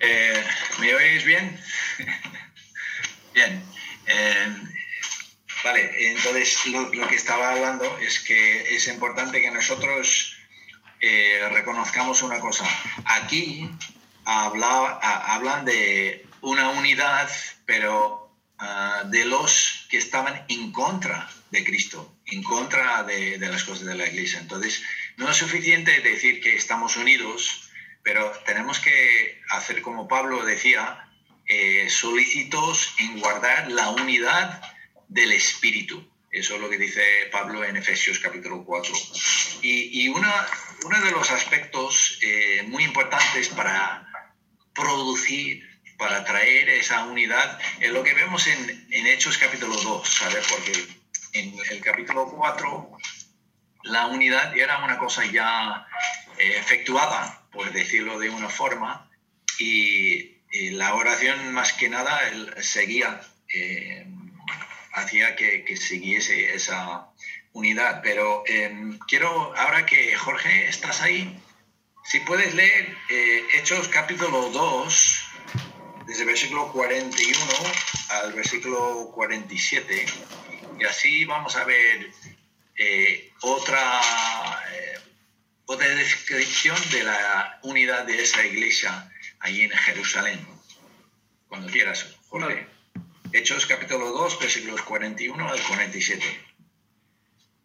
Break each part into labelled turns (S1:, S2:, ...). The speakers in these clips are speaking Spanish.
S1: Eh, ¿Me oís bien? bien. Eh, vale, entonces lo, que estaba hablando es que es importante que nosotros eh, reconozcamos una cosa. Aquí habla, hablan de una unidad, pero ah, de los que estaban en contra de Cristo, en contra de, de las cosas de la iglesia. Entonces, no es suficiente decir que estamos unidos pero tenemos que hacer como Pablo decía, eh, solícitos en guardar la unidad del espíritu. Eso es lo que dice Pablo en Efesios capítulo 4. Y, y una, uno de los aspectos eh, muy importantes para producir, para traer esa unidad, es lo que vemos en, en Hechos capítulo 2, ¿sabes? Porque en el capítulo 4 la unidad era una cosa ya eh, efectuada, por decirlo de una forma, y, la oración más que nada seguía, eh, hacía que, siguiese esa unidad. Pero em, quiero, ahora que Jorge, estás ahí, si puedes leer eh, Hechos capítulo 2, desde el versículo 41 al versículo 47, y así vamos a ver eh, otra otra descripción de la unidad de esa iglesia allí en Jerusalén. Cuando quieras, Jorge. Hechos capítulo 2, versículos 41 al 47.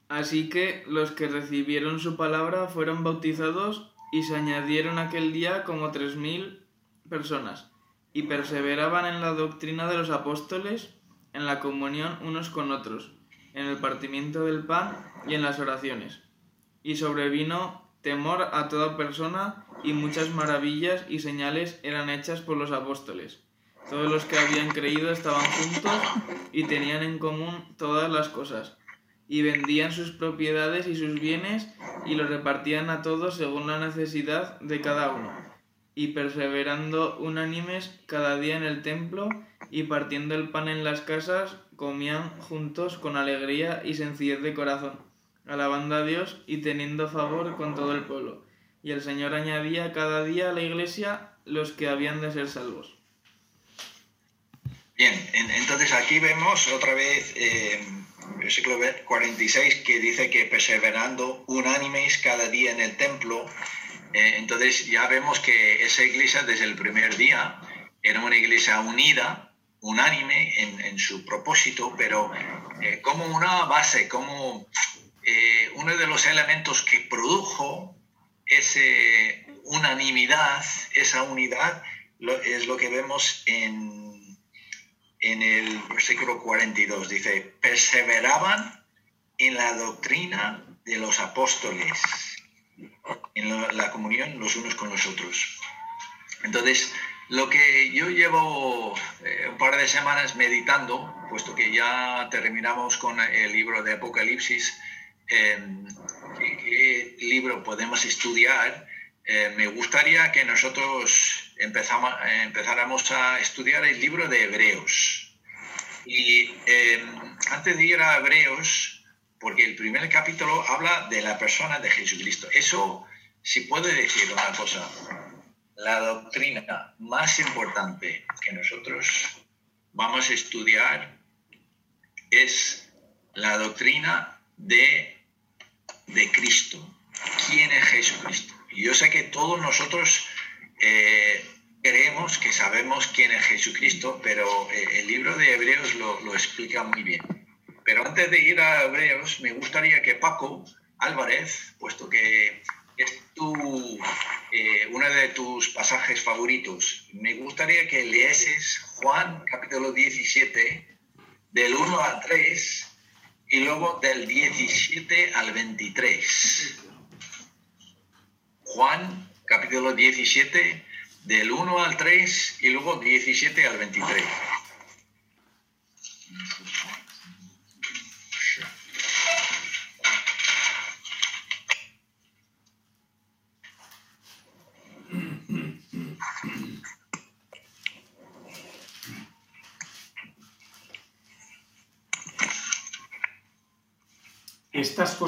S2: Así que los que recibieron su palabra fueron bautizados y se añadieron aquel día como tres mil personas, y perseveraban en la doctrina de los apóstoles, en la comunión unos con otros, en el partimiento del pan y en las oraciones. Y sobrevino temor a toda persona y muchas maravillas y señales eran hechas por los apóstoles. Todos los que habían creído estaban juntos y tenían en común todas las cosas, y vendían sus propiedades y sus bienes y los repartían a todos según la necesidad de cada uno, y perseverando unánimes cada día en el templo y partiendo el pan en las casas, comían juntos con alegría y sencillez de corazón alabando a Dios y teniendo favor con todo el pueblo. Y el Señor añadía cada día a la iglesia los que habían de ser salvos.
S1: Bien, entonces aquí vemos otra vez eh, versículo 46 que dice que perseverando unánimes cada día en el templo. Eh, entonces ya vemos que esa iglesia desde el primer día era una iglesia unida, unánime en, su propósito, pero eh, como una base, como eh, uno de los elementos que produjo esa unanimidad, esa unidad, es lo que vemos en, en el versículo 42. Dice, perseveraban en la doctrina de los apóstoles, en la, comunión los unos con los otros. Entonces, lo que yo llevo eh, un par de semanas meditando, puesto que ya terminamos con el libro de Apocalipsis, Em, qué, libro podemos estudiar, eh, me gustaría que nosotros empezamos, empezáramos a estudiar el libro de Hebreos. Y em, antes de ir a Hebreos, porque el primer capítulo habla de la persona de Jesucristo. Eso, si puedo decir una cosa, la doctrina más importante que nosotros vamos a estudiar es la doctrina de de Cristo. ¿Quién es Jesucristo? Y yo sé que todos nosotros eh, creemos que sabemos quién es Jesucristo, pero eh, el libro de Hebreos lo, explica muy bien. Pero antes de ir a Hebreos, me gustaría que Paco Álvarez, puesto que es tu, eh, uno de tus pasajes favoritos, me gustaría que leeses Juan capítulo 17, del 1 al 3, y luego del 17 al 23. Juan, capítulo 17, del 1 al 3 y luego 17 al 23.
S3: Estas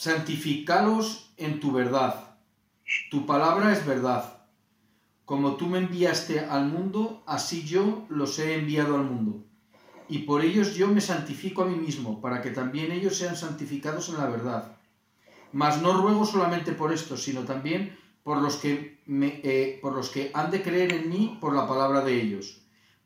S3: Santificalos en tu verdad. Tu palabra es verdad. Como tú me enviaste al mundo, así yo los he enviado al mundo. Y por ellos yo me santifico a mí mismo, para que también ellos sean santificados en la verdad. Mas no ruego solamente por esto, sino también por los que, me, eh, por los que han de creer en mí por la palabra de ellos,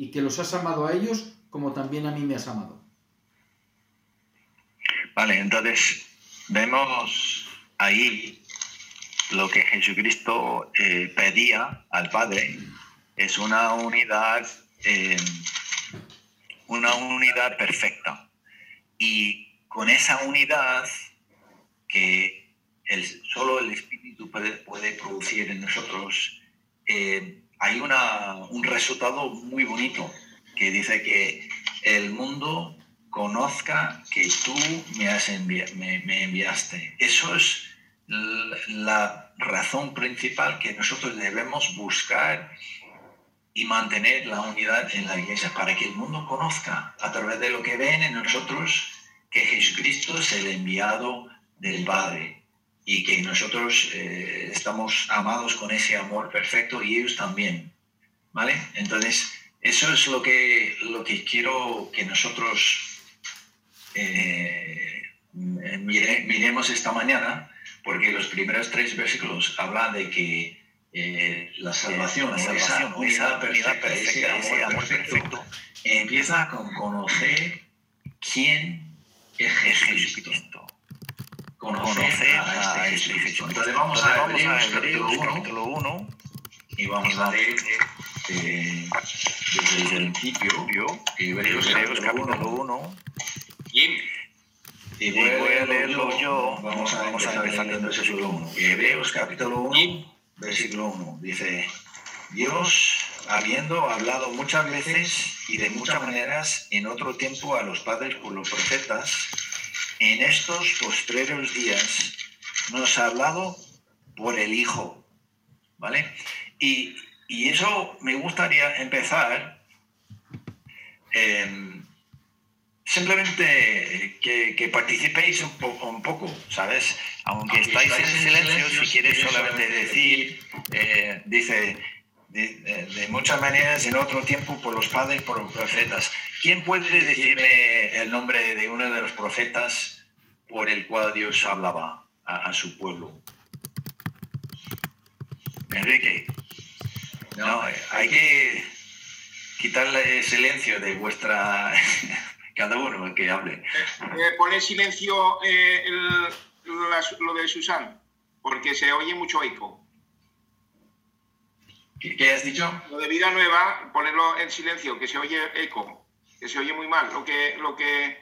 S3: y que los has amado a ellos como también a mí me has amado.
S1: Vale, entonces vemos ahí lo que Jesucristo eh, pedía al Padre es una unidad, eh, una unidad perfecta. Y con esa unidad que el, solo el Espíritu puede, puede producir en nosotros, eh, hay una, un resultado muy bonito que dice que el mundo conozca que tú me, has me enviaste. Eso es la razón principal que nosotros debemos buscar y mantener la unidad en la iglesia para que el mundo conozca a través de lo que ven en nosotros que Jesucristo es el enviado del Padre y que nosotros eh, estamos amados con ese amor perfecto y ellos también. ¿Vale? Entonces, eso es lo que, lo que quiero que nosotros eh, miremos esta mañana porque los primeros tres versículos hablan de que eh, la salvación, la salvación esa, unidad perfecta, ese, amor, perfecto, empieza con conocer quién es Jesucristo. Conocer a, este Jesucristo. Entonces vamos a, vamos a Hebreos capítulo 1 y vamos a leer eh, desde el principio, Hebreos capítulo 1. Y voy, a leerlo yo. Vamos a, vamos a empezar el versículo 1. Hebreos capítulo 1, versículo 1. Dice, Dios, habiendo hablado muchas veces y de muchas maneras en otro tiempo a los padres por los profetas, en estos postreros días nos ha hablado por el Hijo. ¿Vale? Y, y eso me gustaría empezar. Eh, simplemente que, participéis un, poco, un poco, ¿sabes? Aunque, estáis, en silencio, si quieres solamente decir, eh, dice, de, muchas maneras en otro tiempo por los padres, por los profetas. ¿Quién puede decirme el nombre de uno de los profetas por el cual Dios hablaba a, su pueblo? Enrique. No, hay que quitarle el silencio de vuestra cada uno que hable.
S4: Eh, pone silencio eh, lo de Susan, porque se oye mucho eco.
S1: ¿Qué, has dicho?
S4: Lo de vida nueva, ponerlo en silencio, que se oye eco, que se oye muy mal lo que, lo que,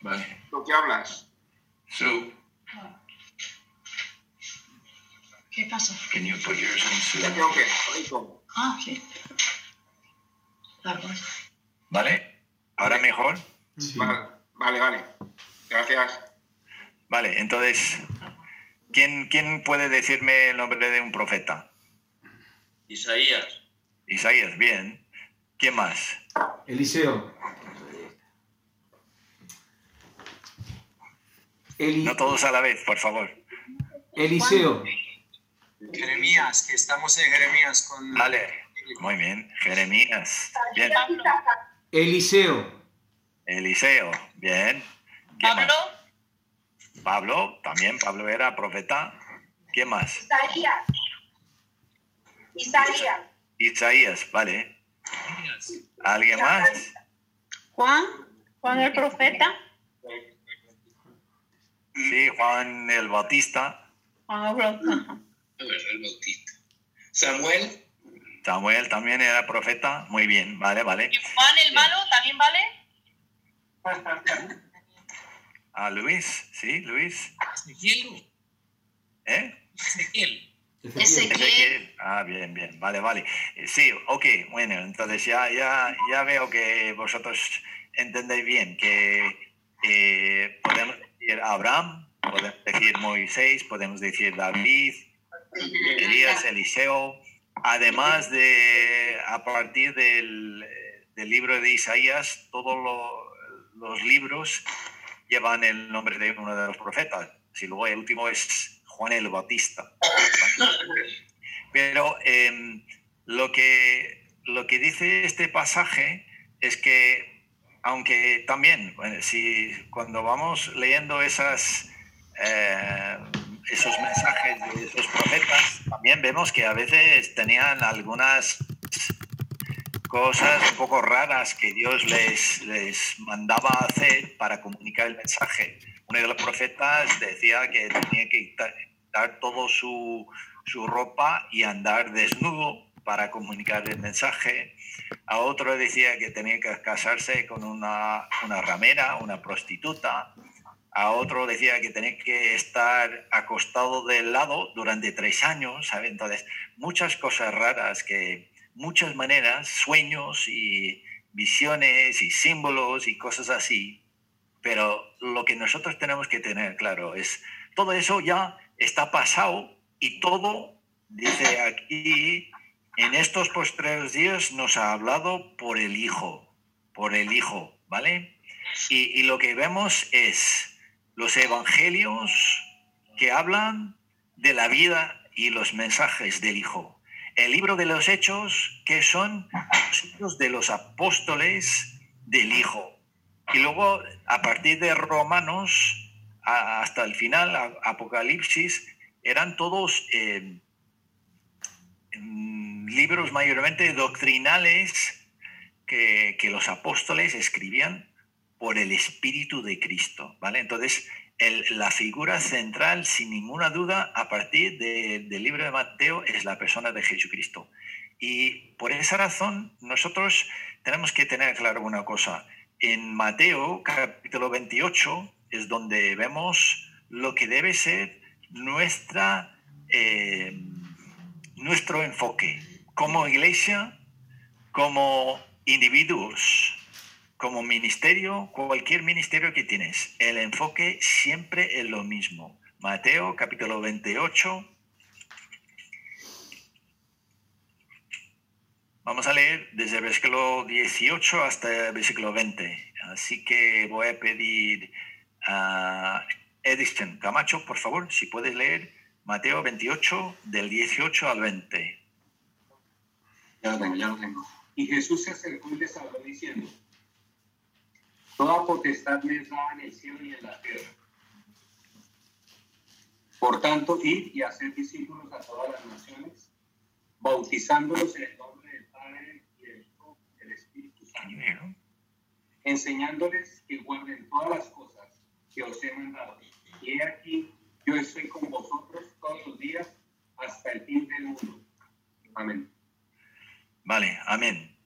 S4: vale. lo que hablas.
S5: ¿Qué pasa?
S1: Can you put yours
S5: Ah, sí.
S1: ¿Vale? ¿Ahora mejor?
S4: Vale, vale, Gracias.
S1: Vale, entonces, ¿quién, ¿quién puede decirme el nombre de un profeta?
S6: Isaías.
S1: Isaías, bien. ¿Quién más?
S3: Eliseo.
S1: No todos a la vez, por favor.
S3: Eliseo.
S6: Jeremías, que estamos en Jeremías con...
S1: Vale, muy bien. Jeremías. Bien.
S3: Eliseo.
S1: Eliseo, bien.
S5: Pablo.
S1: Pablo, también Pablo era profeta. ¿Quién más?
S5: Isaías. Isaías.
S1: Isaías, vale.
S7: ¿Alguien más?
S8: Juan, Juan el profeta.
S7: Sí, Juan el Bautista.
S8: Juan el Bautista.
S9: El Bautista. Samuel.
S7: Samuel también era profeta. Muy bien, vale, vale.
S8: ¿Y Juan el malo también vale?
S7: Ah, Luis, sí, Luis.
S9: Ezequiel.
S7: ¿Eh?
S9: Ezequiel.
S8: Ezequiel.
S7: Ah, bien, bien, vale, vale. Eh, Sí, ok, bueno, entonces ya, ya, ya veo que vosotros entendéis bien que eh, podemos decir Abraham, podemos decir Moisés, podemos decir David, Elías, Eliseo, además de, a partir del, del libro de Isaías, todos lo- los libros llevan el nombre de uno de los profetas. Si luego el último es Juan el Bautista. Pero em, lo, que, lo que dice este pasaje es que, aunque también, si cuando vamos leyendo esas, eh, esos mensajes de esos profetas, también vemos que a veces tenían algunas cosas un poco raras que Dios les, les mandaba hacer para comunicar el mensaje. Uno de los profetas decía que tenía que quitar todo su, su ropa y andar desnudo para comunicar el mensaje. A otro decía que tenía que casarse con una, una ramera, una prostituta. A otro decía que tenía que estar acostado del lado durante tres años. ¿sabe? Entonces, muchas cosas raras que, muchas maneras, sueños y visiones y símbolos y cosas así. Pero lo que nosotros tenemos que tener claro es, todo eso ya está pasado y todo, dice aquí, en estos postreros días nos ha hablado por el Hijo, por el Hijo, ¿vale? Y, y lo que vemos es los evangelios que hablan de la vida y los mensajes del Hijo. El libro de los Hechos, que son los hechos de los apóstoles del Hijo. Y luego, a partir de Romanos hasta el final, Apocalipsis, eran todos eh, mm, libros mayormente doctrinales que, los apóstoles escribían por el Espíritu de Cristo, ¿vale? Entonces, la figura central, sin ninguna duda, a partir de- del libro de Mateo, es la persona de Jesucristo. Y por esa razón, nosotros tenemos que tener claro una cosa. En Mateo, capítulo 28, es donde vemos lo que debe ser nuestra, eh, nuestro enfoque como iglesia, como individuos, como ministerio, cualquier ministerio que tienes. El enfoque siempre es lo mismo. Mateo capítulo 28. Vamos a leer desde el versículo 18 hasta el versículo 20. Así que voy a pedir a Edison Camacho, por favor, si puedes leer Mateo 28 del 18 al 20.
S10: Ya lo tengo, ya lo tengo. Y Jesús se acercó y les habló diciendo, Toda potestad me es dada en el cielo y en la tierra. Por tanto, id y haced discípulos a todas las naciones, bautizándolos en el nombre del Padre y del Hijo y del Espíritu Santo, enseñándoles que guarden todas las cosas que os he mandado. Y he aquí, yo estoy con vosotros todos los días hasta el fin del mundo. Amén.
S7: Vale, amén.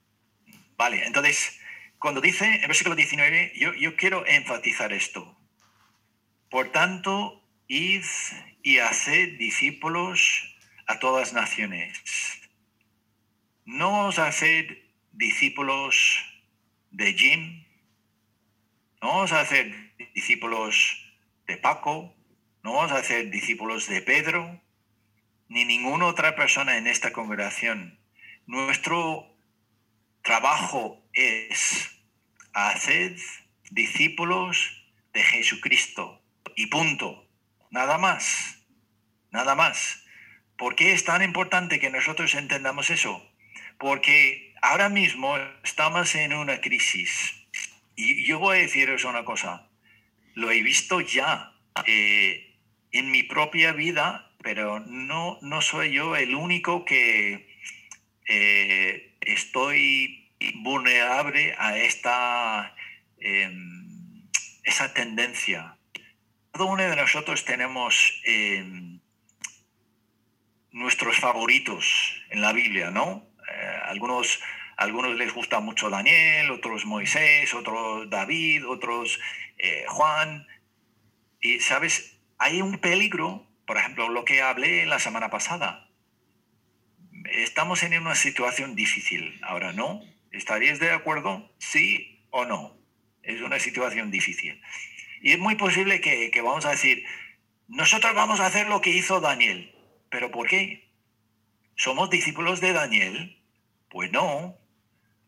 S7: Vale, entonces, cuando dice en versículo 19, yo, yo quiero enfatizar esto. Por tanto, id y haced discípulos a todas naciones. No os haced discípulos de Jim, no os haced discípulos de Paco, no os haced discípulos de Pedro, ni ninguna otra persona en esta congregación. Nuestro trabajo es hacer discípulos de Jesucristo y punto. Nada más. Nada más. ¿Por qué es tan importante que nosotros entendamos eso? Porque ahora mismo estamos en una crisis. Y yo voy a deciros una cosa. Lo he visto ya eh, en mi propia vida, pero no, no soy yo el único que eh, estoy vulnerable a esta em, esa tendencia. Cada uno de nosotros tenemos em, nuestros favoritos en la Biblia, ¿no? Eh, algunos, algunos les gusta mucho Daniel, otros Moisés, otros David, otros eh, Juan. Y, ¿sabes? Hay un peligro, por ejemplo, lo que hablé la semana pasada. Estamos en una situación difícil ahora, ¿no? ¿Estaríais de acuerdo? ¿Sí o no? Es una situación difícil. Y es muy posible que, que vamos a decir, nosotros vamos a hacer lo que hizo Daniel. ¿Pero por qué? ¿Somos discípulos de Daniel? Pues no.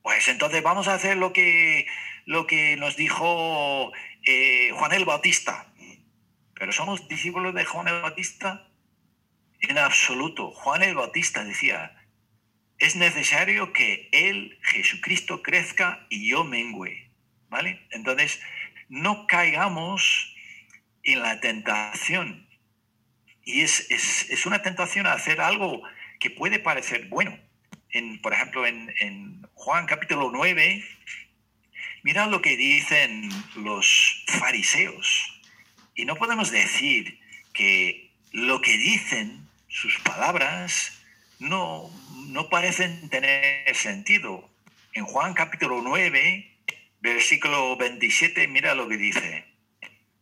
S7: Pues entonces vamos a hacer lo que, lo que nos dijo eh, Juan el Bautista. ¿Pero somos discípulos de Juan el Bautista? En absoluto. Juan el Bautista decía, es necesario que Él, Jesucristo, crezca y yo mengüe. ¿Vale? Entonces, no caigamos en la tentación y es, es, una tentación a hacer algo que puede parecer bueno. En, por ejemplo, en, en Juan capítulo 9, mira lo que dicen los fariseos. Y no podemos decir que lo que dicen, sus palabras, no, no parecen tener sentido. En Juan capítulo 9, versículo 27, mira lo que dice.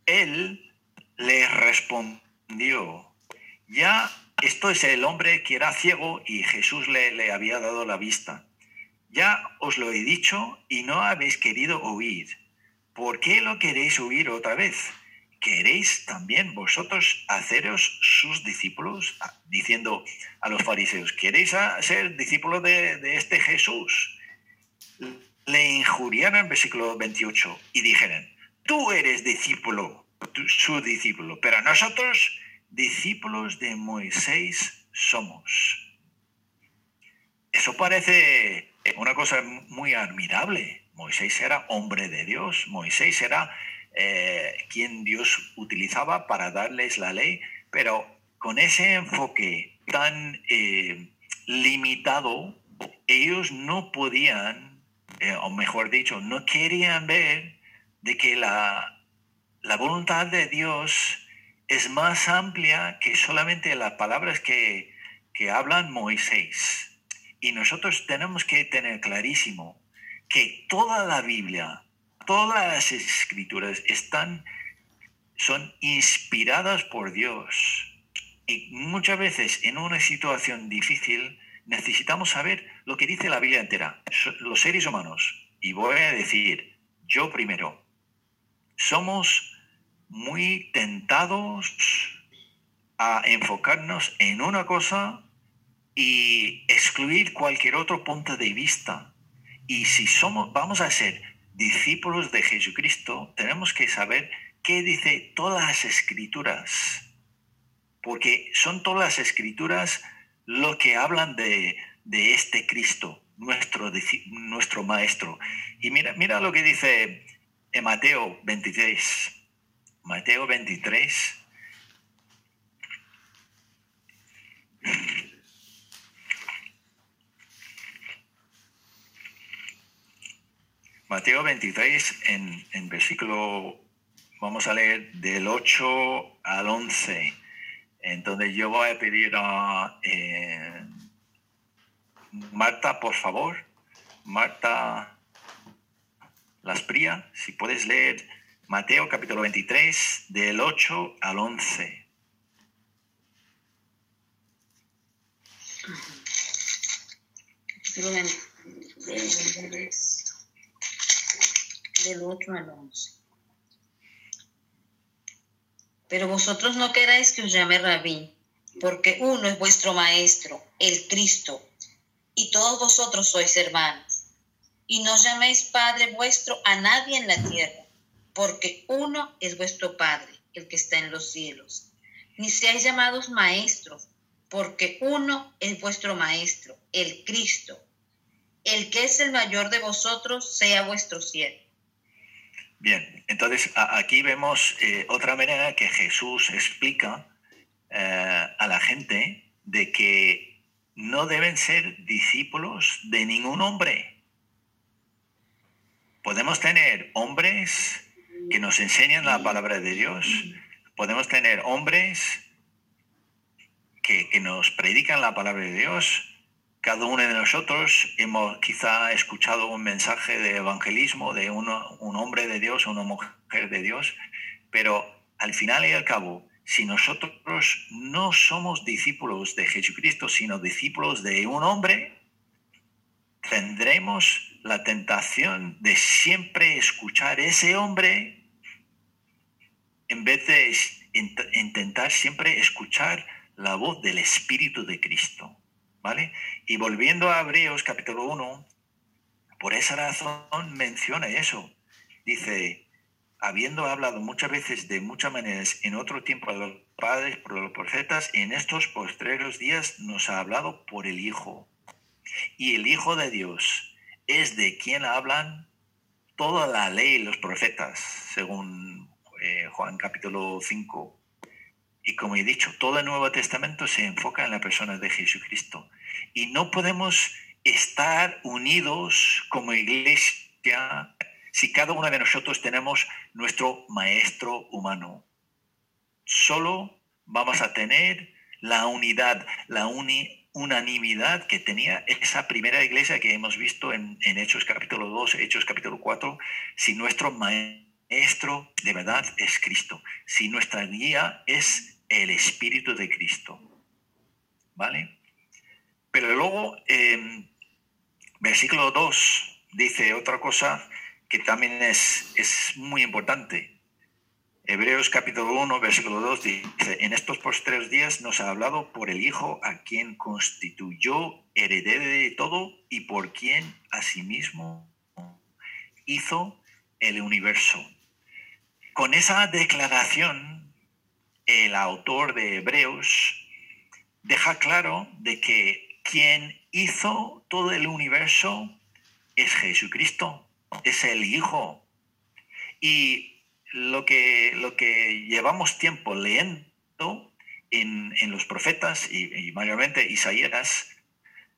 S7: Él le respondió, ya esto es el hombre que era ciego y Jesús le, le había dado la vista. Ya os lo he dicho y no habéis querido oír. ¿Por qué lo queréis oír otra vez? ¿Queréis también vosotros haceros sus discípulos? Ah, diciendo a los fariseos, ¿queréis ser discípulos de, este Jesús? Le injuriaron en versículo 28 y dijeron, tú eres discípulo, su discípulo, pero nosotros discípulos de Moisés somos. Eso parece una cosa muy admirable. Moisés era hombre de Dios, Moisés era eh, quien Dios utilizaba para darles la ley, pero con ese enfoque tan eh, limitado, ellos no podían, eh, o mejor dicho, no querían ver de que la, la voluntad de Dios es más amplia que solamente las palabras que, hablan Moisés. Y nosotros tenemos que tener clarísimo que toda la Biblia, todas las escrituras están, son inspiradas por Dios. Y muchas veces en una situación difícil necesitamos saber lo que dice la Biblia entera, los seres humanos. Y voy a decir, yo primero, somos muy tentados a enfocarnos en una cosa y excluir cualquier otro punto de vista. Y si somos, vamos a ser discípulos de Jesucristo, tenemos que saber qué dice todas las escrituras, porque son todas las escrituras lo que hablan de, este Cristo, nuestro, nuestro Maestro. Y mira, mira lo que dice en Mateo 23. Mateo 23. Mateo 23 en, en, versículo, vamos a leer del 8 al 11. Entonces yo voy a pedir a eh, Marta, por favor. Marta Laspría, si puedes leer Mateo capítulo 23, del 8 al 11.
S5: Del 8 al 11. Pero vosotros no queráis que os llame rabí, porque uno es vuestro maestro, el Cristo, y todos vosotros sois hermanos. Y no llaméis Padre vuestro a nadie en la tierra porque uno es vuestro Padre, el que está en los cielos. Ni seáis llamados maestros, porque uno es vuestro Maestro, el Cristo. El que es el mayor de vosotros sea vuestro siervo.
S7: Bien, entonces aquí vemos eh, otra manera que Jesús explica eh, a la gente de que no deben ser discípulos de ningún hombre. podemos tener hombres que nos enseñan la palabra de Dios, podemos tener hombres que, que nos predican la palabra de Dios, cada uno de nosotros hemos quizá escuchado un mensaje de evangelismo de un hombre de Dios, una mujer de Dios, pero al final y al cabo, si nosotros no somos discípulos de Jesucristo, sino discípulos de un hombre, tendremos la tentación de siempre escuchar ese hombre en vez de intentar siempre escuchar la voz del Espíritu de Cristo. Y volviendo a Hebreos capítulo 1, por esa razón menciona eso. Dice, habiendo hablado muchas veces de muchas maneras en otro tiempo a los padres por los profetas, en estos postreros días nos ha hablado por el Hijo. Y el Hijo de Dios es de quien hablan toda la ley y los profetas, según eh, Juan capítulo 5. Y como he dicho, todo el Nuevo Testamento se enfoca en la persona de Jesucristo. Y no podemos estar unidos como iglesia si cada uno de nosotros tenemos nuestro maestro humano. Solo vamos a tener la unidad, la unanimidad que tenía esa primera iglesia que hemos visto en, en Hechos capítulo 2, Hechos capítulo 4, si nuestro maestro de verdad es Cristo, si nuestra guía es el Espíritu de Cristo. ¿Vale? Pero luego, eh, versículo 2 dice otra cosa que también es, es muy importante. Hebreos capítulo 1, versículo 2 dice, en estos postreros días nos ha hablado por el Hijo a quien constituyó heredero de todo y por quien asimismo hizo el universo. Con esa declaración el autor de Hebreos deja claro de que quien hizo todo el universo es Jesucristo, es el Hijo. Y lo que, lo que llevamos tiempo leyendo en, los profetas y, mayormente Isaías,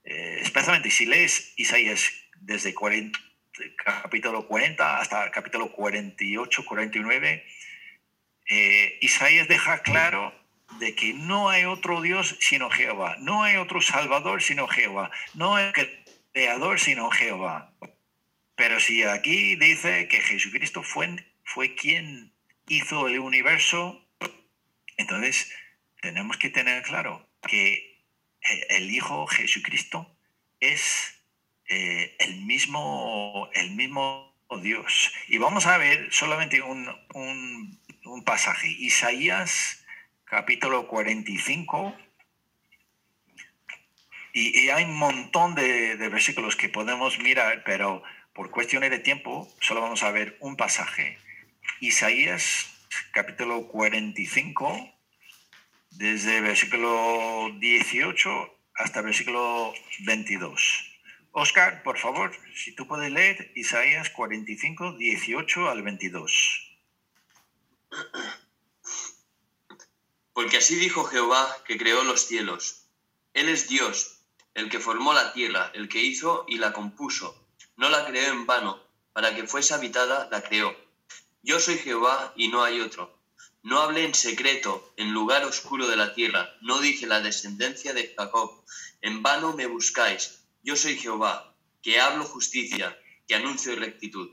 S7: eh, especialmente si lees Isaías desde capítulo 40 hasta capítulo 48, 49, eh, Isaías deja claro de que no hay otro Dios sino Jehová, no hay otro Salvador sino Jehová, no hay creador sino Jehová. Pero si aquí dice que Jesucristo fue, fue quien hizo el universo, entonces tenemos que tener claro que el Hijo Jesucristo es eh, el, mismo, el mismo Dios. Y vamos a ver solamente un un pasaje. Isaías capítulo 45. Y, y hay un montón de, versículos que podemos mirar, pero por cuestiones de tiempo solo vamos a ver un pasaje. Isaías capítulo 45, desde versículo 18 hasta versículo 22. Oscar, por favor, si tú puedes leer Isaías 45, 18 al 22.
S11: Porque así dijo Jehová que creó los cielos. Él es Dios, el que formó la tierra, el que hizo y la compuso. No la creó en vano, para que fuese habitada, la creó. Yo soy Jehová y no hay otro. No hablé en secreto, en lugar oscuro de la tierra. No dije la descendencia de Jacob. En vano me buscáis. Yo soy Jehová, que hablo justicia, que anuncio rectitud.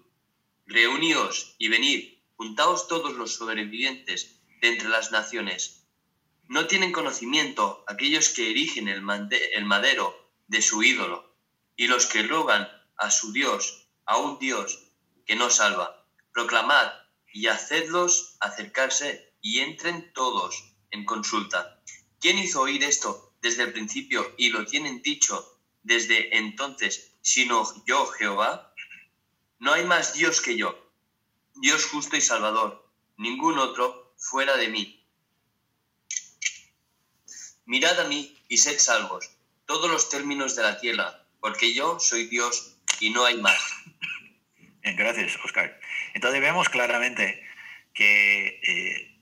S11: Reuníos y venid, juntaos todos los sobrevivientes de entre las naciones no tienen conocimiento aquellos que erigen el, madero de su ídolo y los que rogan a su Dios, a un Dios que no salva. Proclamad y hacedlos acercarse y entren todos en consulta. ¿Quién hizo oír esto desde el principio y lo tienen dicho desde entonces, sino yo, Jehová? No hay más Dios que yo, Dios justo y salvador, ningún otro fuera de mí. Mirad a mí y sed salvos, todos los términos de la tierra, porque yo soy Dios y no hay más.
S7: gracias, Oscar. Entonces vemos claramente que eh,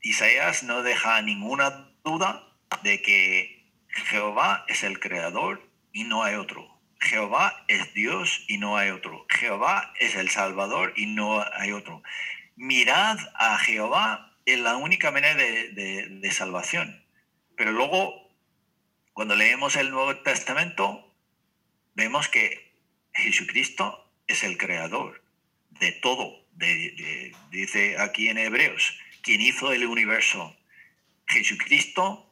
S7: Isaías no deja ninguna duda de que Jehová es el creador y no hay otro. Jehová es Dios y no hay otro. Jehová es el Salvador y no hay otro. Mirad a Jehová es la única manera de, salvación. Pero luego, cuando leemos el Nuevo Testamento, vemos que Jesucristo es el creador de todo. dice aquí en Hebreos, quien hizo el universo. Jesucristo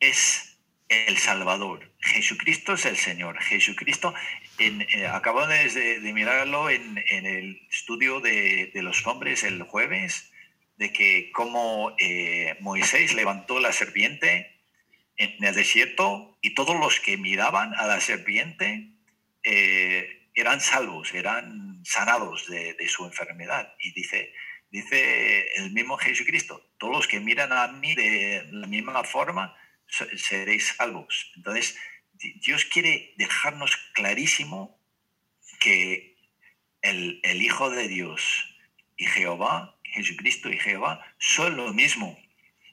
S7: es el Salvador. Jesucristo es el Señor. Jesucristo, en, eh, acabo de, mirarlo en, el estudio de, los hombres el jueves, de que como eh, Moisés levantó la serpiente en el desierto y todos los que miraban a la serpiente eh, eran salvos, eran sanados de, su enfermedad. Y dice, dice el mismo Jesucristo, todos los que miran a mí de la misma forma, seréis salvos. Entonces, Dios quiere dejarnos clarísimo que el, Hijo de Dios y Jehová, Jesucristo y Jehová, son lo mismo.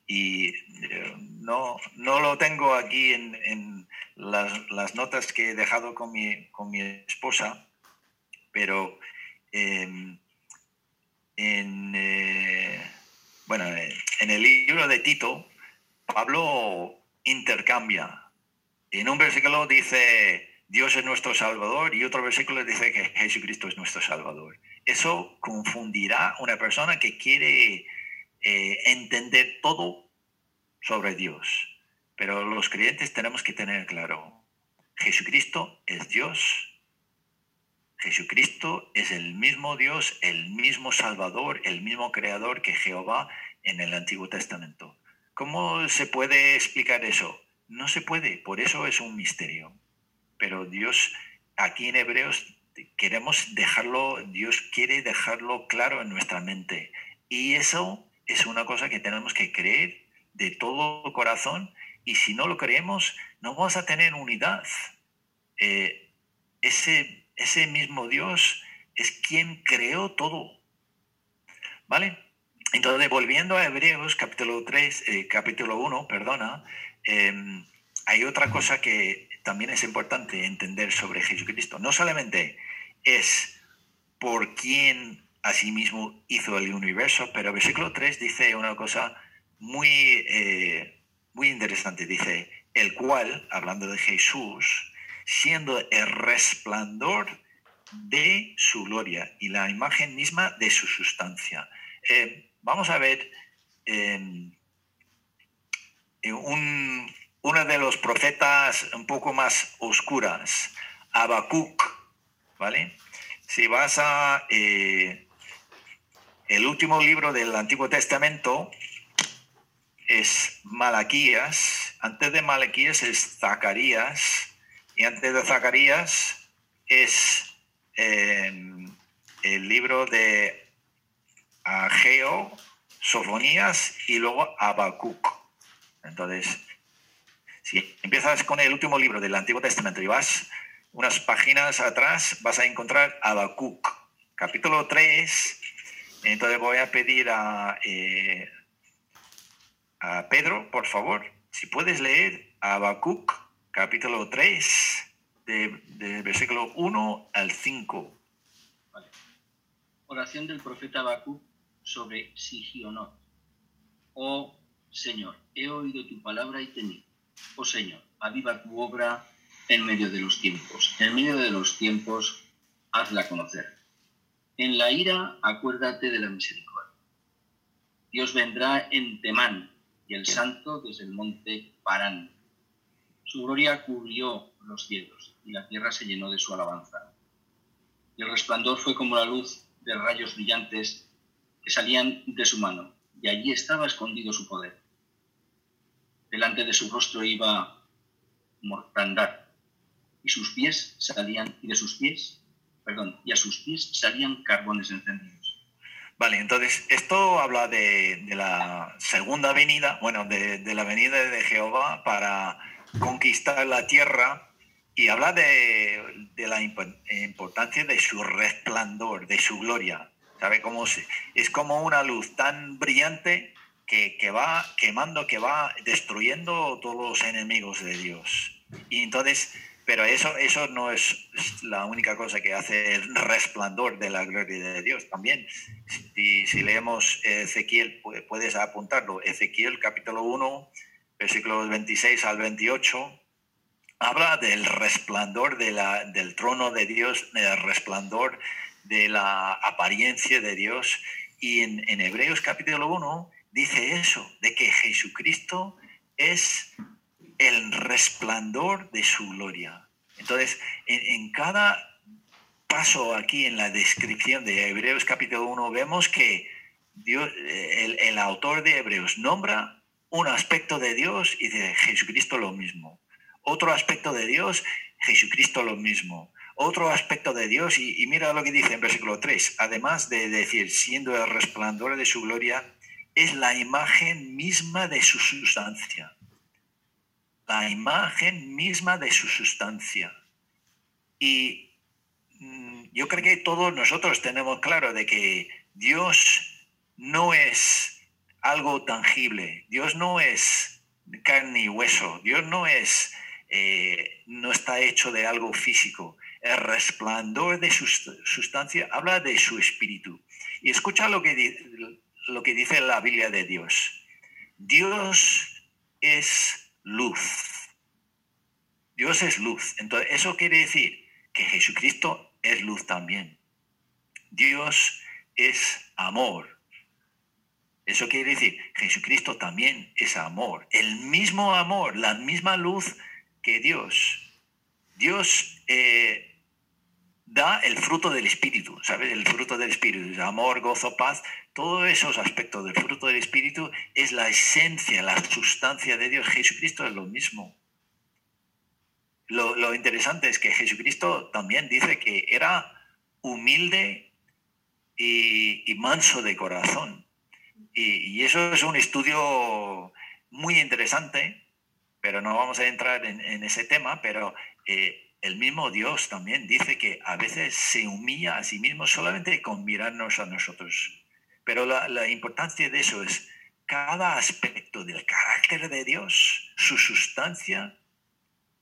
S7: Y eh, no, no lo tengo aquí en, las, notas que he dejado con mi, con mi esposa, pero em, en, eh, bueno, en el libro de Tito, Pablo intercambia en un versículo dice Dios es nuestro Salvador y otro versículo dice que Jesucristo es nuestro Salvador. Eso confundirá a una persona que quiere eh, entender todo sobre Dios. Pero los creyentes tenemos que tener claro, Jesucristo es Dios. Jesucristo es el mismo Dios, el mismo Salvador, el mismo Creador que Jehová en el Antiguo Testamento. ¿Cómo se puede explicar eso? No se puede, por eso es un misterio. Pero Dios, aquí en Hebreos, queremos dejarlo, Dios quiere dejarlo claro en nuestra mente. Y eso es una cosa que tenemos que creer de todo corazón. Y si no lo creemos, no vamos a tener unidad. Eh, ese, ese mismo Dios es quien creó todo. ¿Vale? Entonces, volviendo a Hebreos capítulo 3, eh, capítulo 1, perdona, Em, hay otra cosa que también es importante entender sobre Jesucristo. No solamente es por quién asimismo hizo el universo, pero versículo 3 dice una cosa muy, eh, muy interesante. Dice, el cual, hablando de Jesús, siendo el resplandor de su gloria y la imagen misma de su sustancia. Eh, vamos a ver em, un, uno de los profetas un poco más oscuras, Habacuc, ¿vale? Si vas a eh, el último libro del Antiguo Testamento, es Malaquías, antes de Malaquías es Zacarías, y antes de Zacarías es em, el libro de Ageo, Sofonías y luego Habacuc. Entonces, si empiezas con el último libro del Antiguo Testamento y vas unas páginas atrás, vas a encontrar Habacuc, capítulo 3. Entonces voy a pedir a, eh, a Pedro, por favor, si puedes leer Habacuc, capítulo 3, de, versículo 1 al 5.
S12: Oración del profeta Habacuc sobre Sigionot. Oh Señor, he oído tu palabra y tenido. Oh Señor, aviva tu obra en medio de los tiempos. En medio de los tiempos, hazla conocer. En la ira, acuérdate de la misericordia. Dios vendrá en Temán y el santo desde el monte Parán. Su gloria cubrió los cielos y la tierra se llenó de su alabanza. Y el resplandor fue como la luz de rayos brillantes que salían de su mano, y allí estaba escondido su poder delante de su rostro iba mortandad, y sus pies salían, y de sus pies, perdón, y a sus pies salían carbones encendidos.
S7: Vale, entonces esto habla de, la segunda venida, bueno, de, la venida de Jehová para conquistar la tierra y habla de, la importancia de su resplandor, de su gloria. ¿Sabe cómo es como una luz tan brillante que, va quemando, que va destruyendo todos los enemigos de Dios. Y entonces Pero eso, eso no es la única cosa que hace el resplandor de la gloria de Dios. También, si, si leemos Ezequiel, puedes apuntarlo. Ezequiel capítulo 1, versículos 26 al 28, habla del resplandor de la, del trono de Dios, del resplandor de la apariencia de Dios. Y en, Hebreos capítulo 1 dice eso, de que Jesucristo es el resplandor de su gloria. Entonces, en, cada paso aquí en la descripción de Hebreos capítulo 1, vemos que Dios, el, el autor de Hebreos nombra un aspecto de Dios y de Jesucristo lo mismo. Otro aspecto de Dios, Jesucristo lo mismo. Otro aspecto de Dios, y, mira lo que dice en versículo 3, además de decir, siendo el resplandor de su gloria, es la imagen misma de su sustancia. La imagen misma de su sustancia. Y mm, yo creo que todos nosotros tenemos claro de que Dios no es algo tangible, Dios no es carne y hueso, Dios no es, eh, no está hecho de algo físico. El resplandor de su sustancia habla de su espíritu. Y escucha lo que, lo que dice la Biblia de Dios. Dios es luz. Dios es luz. Entonces, eso quiere decir que Jesucristo es luz también. Dios es amor. Eso quiere decir, Jesucristo también es amor. El mismo amor, la misma luz que Dios. Dios eh, da el fruto del Espíritu, ¿sabes? El fruto del Espíritu, amor, gozo, paz, todos esos aspectos del fruto del Espíritu es la esencia, la sustancia de Dios. Jesucristo es lo mismo. Lo, interesante es que Jesucristo también dice que era humilde y, manso de corazón. Y, eso es un estudio muy interesante, pero no vamos a entrar en, ese tema, pero eh, el mismo Dios también dice que a veces se humilla a sí mismo solamente con mirarnos a nosotros. Pero la, importancia de eso es cada aspecto del carácter de Dios, su sustancia,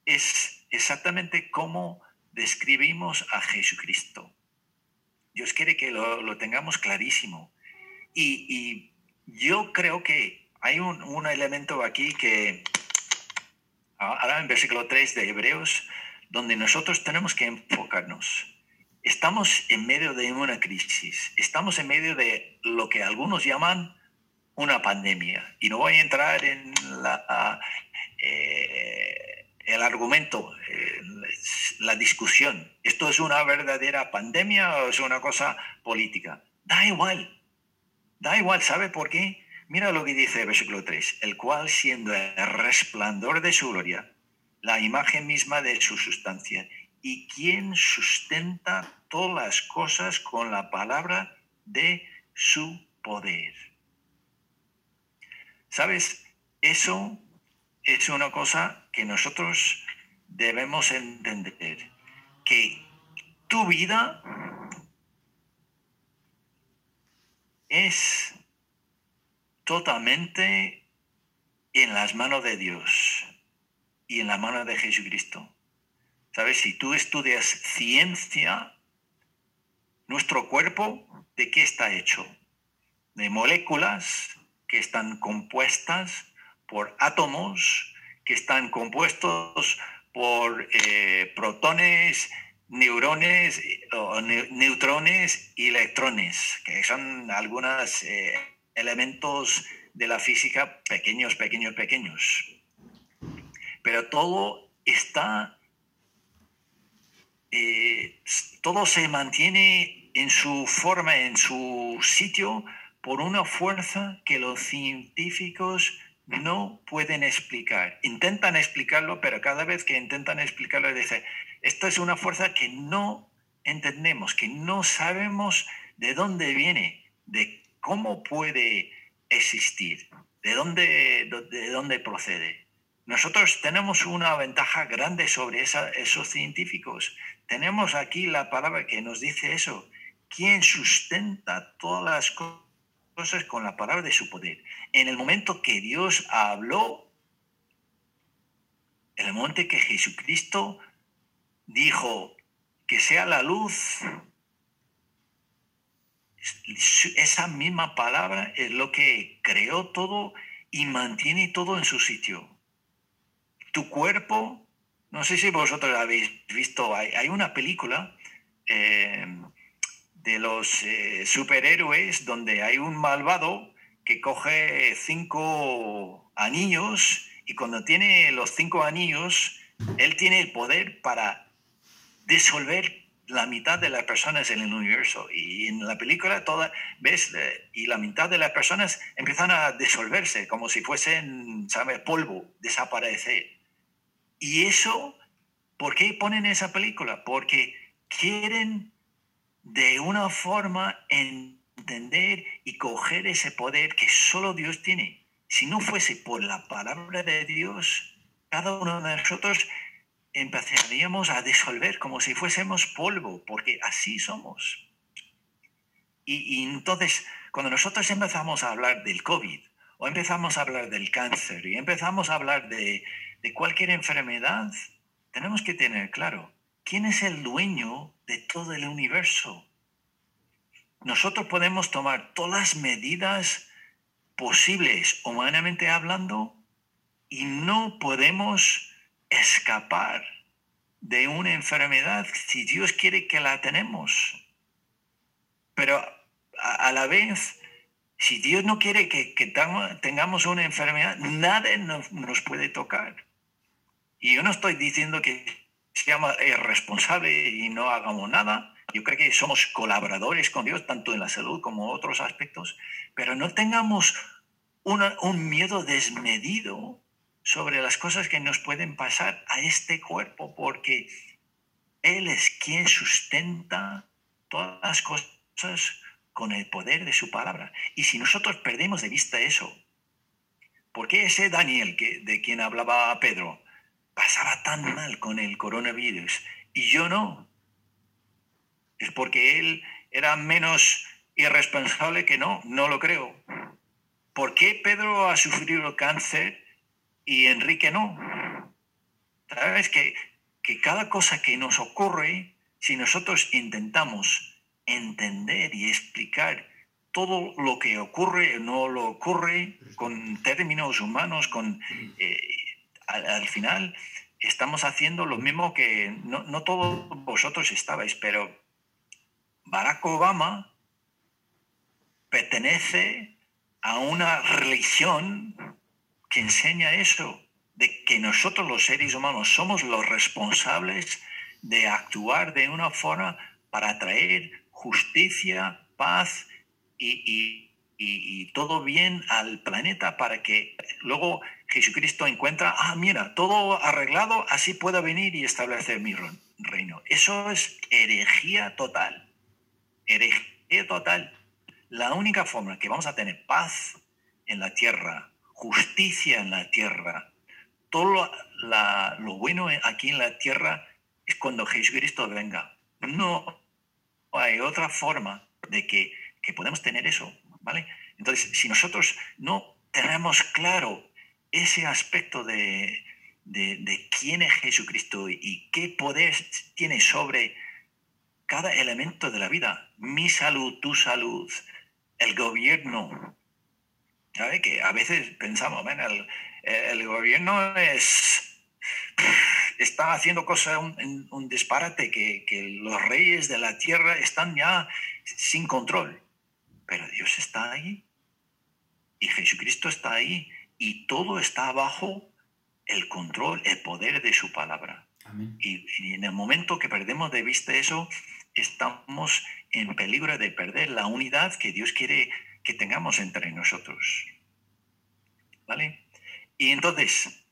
S7: es exactamente como describimos a Jesucristo. Dios quiere que lo, tengamos clarísimo. Y, yo creo que hay un, un elemento aquí que, ahora en versículo 3 de Hebreos, donde nosotros tenemos que enfocarnos. Estamos en medio de una crisis, estamos en medio de lo que algunos llaman una pandemia. Y no voy a entrar en la, eh, el argumento, eh, la discusión. ¿Esto es una verdadera pandemia o es una cosa política? Da igual, da igual, ¿sabe por qué? Mira lo que dice el versículo 3, el cual siendo el resplandor de su gloria la imagen misma de su sustancia, y quien sustenta todas las cosas con la palabra de su poder. ¿Sabes? Eso es una cosa que nosotros debemos entender, que tu vida es totalmente en las manos de Dios y en la mano de Jesucristo. ¿Sabes? Si tú estudias ciencia, nuestro cuerpo, ¿de qué está hecho? De moléculas que están compuestas por átomos, que están compuestos por eh, protones, neurones, neutrones y electrones, que son algunos eh, elementos de la física pequeños, pequeños, pequeños pero todo está, eh, todo se mantiene en su forma, en su sitio, por una fuerza que los científicos no pueden explicar. Intentan explicarlo, pero cada vez que intentan explicarlo, dicen, esto es una fuerza que no entendemos, que no sabemos de dónde viene, de cómo puede existir, de dónde, de dónde procede. Nosotros tenemos una ventaja grande sobre esos científicos. Tenemos aquí la palabra que nos dice eso. ¿Quién sustenta todas las cosas con la palabra de su poder? En el momento que Dios habló, el momento que Jesucristo dijo que sea la luz, esa misma palabra es lo que creó todo y mantiene todo en su sitio. Tu cuerpo, no sé si vosotros habéis visto, hay, una película eh, de los eh, superhéroes donde hay un malvado que coge cinco anillos y cuando tiene los cinco anillos, él tiene el poder para disolver la mitad de las personas en el universo. Y en la película toda, ves, eh, y la mitad de las personas empiezan a disolverse como si fuesen, ¿sabes?, polvo, desaparecer. Y eso, ¿por qué ponen esa película? Porque quieren de una forma entender y coger ese poder que solo Dios tiene. Si no fuese por la palabra de Dios, cada uno de nosotros empezaríamos a disolver como si fuésemos polvo, porque así somos. Y, entonces, cuando nosotros empezamos a hablar del COVID, o empezamos a hablar del cáncer, y empezamos a hablar de, de cualquier enfermedad, tenemos que tener claro, ¿quién es el dueño de todo el universo? Nosotros podemos tomar todas las medidas posibles humanamente hablando y no podemos escapar de una enfermedad si Dios quiere que la tenemos. Pero a, la vez, si Dios no quiere que, tengamos una enfermedad, nos, nos, puede tocar. Y yo no estoy diciendo que seamos irresponsables y no hagamos nada. Yo creo que somos colaboradores con Dios, tanto en la salud como en otros aspectos, pero no tengamos un miedo desmedido sobre las cosas que nos pueden pasar a este cuerpo, porque Él es quien sustenta todas las cosas con el poder de su palabra. Y si nosotros perdemos de vista eso, ¿por qué ese Daniel que, de quien hablaba Pedro pasaba tan mal con el coronavirus y yo no? Es porque él era menos irresponsable que no, no lo creo. ¿Por qué Pedro ha sufrido cáncer y Enrique no. Sabes que, que cada cosa que nos ocurre, si nosotros intentamos entender y explicar todo lo que ocurre o no lo ocurre con términos humanos, con eh, al, final estamos haciendo lo mismo que no, no todos vosotros estabais, pero Barack Obama pertenece a una religión que enseña eso, de que nosotros los seres humanos somos los responsables de actuar de una forma para traer justicia, paz y, todo bien al planeta para que luego Jesucristo encuentra, ah, mira, todo arreglado, así pueda venir y establecer mi reino. Eso es herejía total. Herejía total. La única forma que vamos a tener paz en la tierra justicia en la tierra. Todo lo, bueno aquí en la tierra es cuando Jesucristo venga. No hay otra forma de que, que podemos tener eso, ¿vale? Entonces, si nosotros no tenemos claro ese aspecto de, de, quién es Jesucristo y qué poder tiene sobre cada elemento de la vida, mi salud, tu salud, el gobierno, ¿Sabe? Que a veces pensamos, bueno, el, gobierno es, está haciendo cosas, un, disparate, que, los reyes de la tierra están ya sin control. Pero Dios está ahí y Jesucristo está ahí y todo está bajo el control, el poder de su palabra. Y, y, en el momento que perdemos de vista eso, estamos en peligro de perder la unidad que Dios quiere que tengamos entre nosotros. ¿Vale? Y entonces,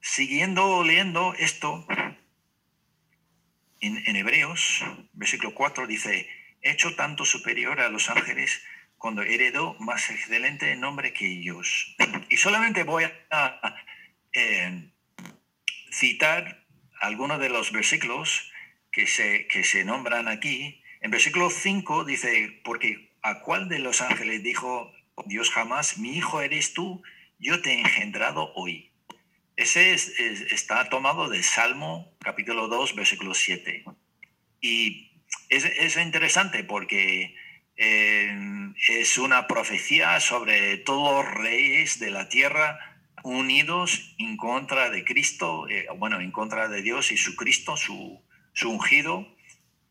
S7: siguiendo leyendo esto, en, Hebreos, versículo 4 dice, hecho tanto superior a los ángeles cuando heredó más excelente nombre que ellos. Y solamente voy a eh, citar algunos de los versículos que se, que se nombran aquí. En versículo 5 dice, porque ¿A cuál de los ángeles dijo Dios jamás, mi hijo eres tú, yo te he engendrado hoy? Ese está tomado del Salmo capítulo 2, versículo 7. Y es, interesante porque es una profecía sobre todos los reyes de la tierra unidos en contra de Cristo, eh, bueno, en contra de Dios y su Cristo, su, ungido.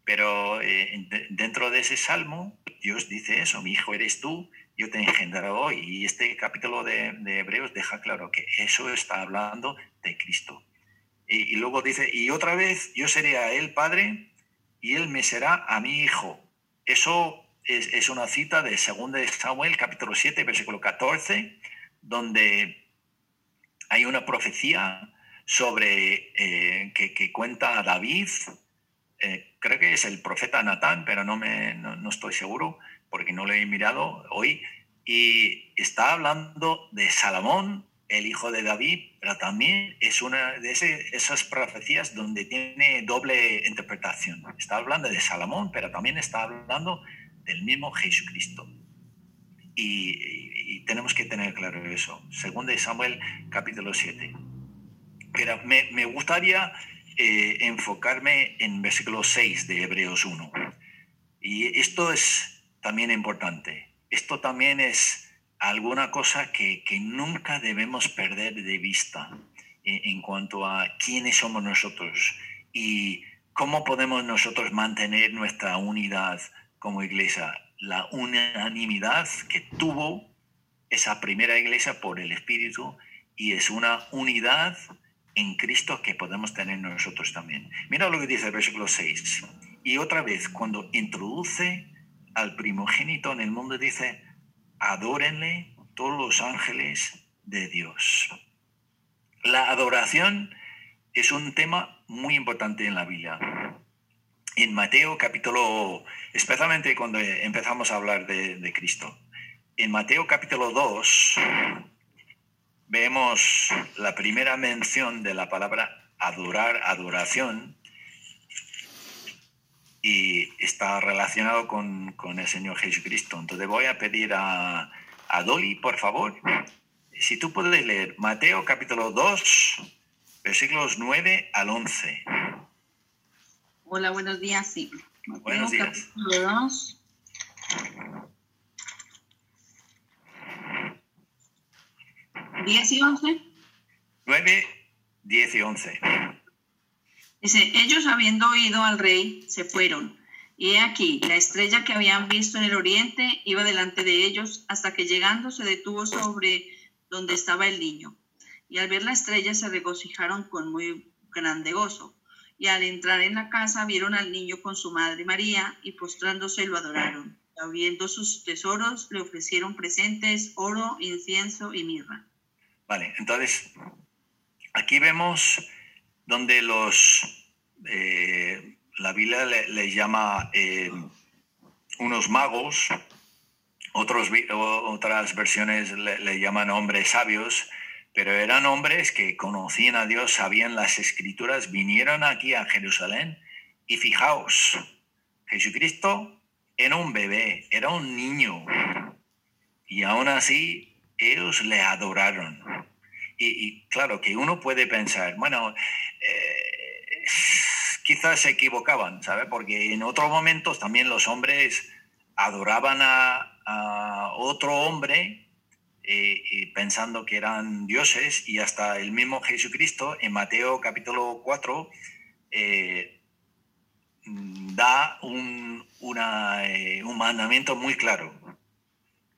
S7: Pero eh, dentro de ese salmo, Dios dice eso, mi hijo eres tú, yo te he hoy. Y este capítulo de, Hebreos deja claro que eso está hablando de Cristo. Y, luego dice, y otra vez yo seré a él padre y él me será a mi hijo. Eso es, una cita de 2 Samuel, capítulo 7, versículo 14, donde hay una profecía sobre eh, que, cuenta a David, eh, creo que es el profeta Natán, pero no, me, no, estoy seguro porque no lo he mirado hoy, y está hablando de Salomón el hijo de David, pero también es una de esas profecías donde tiene doble interpretación. Está hablando de Salomón, pero también está hablando del mismo Jesucristo. Y, tenemos que tener claro eso. Segundo de Samuel, capítulo 7. Pero me, gustaría eh, enfocarme en versículo 6 de Hebreos 1. Y esto es también importante. Esto también es alguna cosa que, nunca debemos perder de vista en, cuanto a quiénes somos nosotros y cómo podemos nosotros mantener nuestra unidad como iglesia, la unanimidad que tuvo esa primera iglesia por el Espíritu y es una unidad en Cristo que podemos tener nosotros también. Mira lo que dice el versículo 6. Y otra vez, cuando introduce al primogénito en el mundo, dice, adórenle todos los ángeles de Dios. La adoración es un tema muy importante en la Biblia. En Mateo capítulo, especialmente cuando empezamos a hablar de, Cristo, en Mateo capítulo 2 vemos la primera mención de la palabra adorar, adoración, y está relacionado con, el Señor Jesucristo. Entonces voy a pedir a, a Dolly, por favor, si tú puedes leer Mateo capítulo 2, versículos 9 al 11.
S5: Hola, buenos días, sí.
S7: buenos días. Capítulo 2.
S5: ¿10 y 11?
S7: 9, 10 y 11.
S5: Dice, ellos habiendo oído al rey, se fueron. Y he aquí, la estrella que habían visto en el oriente iba delante de ellos, hasta que llegando se detuvo sobre donde estaba el niño. Y al ver la estrella se regocijaron con muy grande gozo. Y al entrar en la casa vieron al niño con su madre María, y postrándose lo adoraron. Y abriendo sus tesoros, le ofrecieron presentes, oro, incienso y mirra.
S7: Vale, entonces, aquí vemos donde los, eh, la Biblia le, llama eh, unos magos, otras versiones le, llaman hombres sabios, pero eran hombres que conocían a Dios, sabían las escrituras, vinieron aquí a Jerusalén y fijaos, Jesucristo era un bebé, era un niño, y aún así ellos le adoraron. Y, claro que uno puede pensar, bueno, eh, quizás se equivocaban, ¿sabes? Porque en otros momentos también los hombres adoraban a, otro hombre eh, pensando que eran dioses y hasta el mismo Jesucristo en Mateo capítulo 4 eh, da un, un mandamiento muy claro.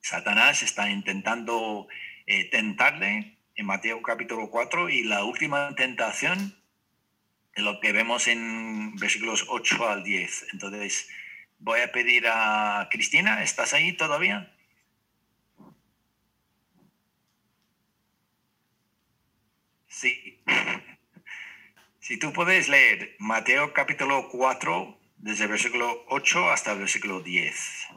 S7: Satanás está intentando tentarle en Mateo capítulo 4 y la última tentación lo que vemos en versículos 8 al 10. Entonces, voy a pedir a Cristina, ¿estás ahí todavía? Sí. Si tú puedes leer Mateo capítulo 4, desde el versículo 8 hasta el versículo 10.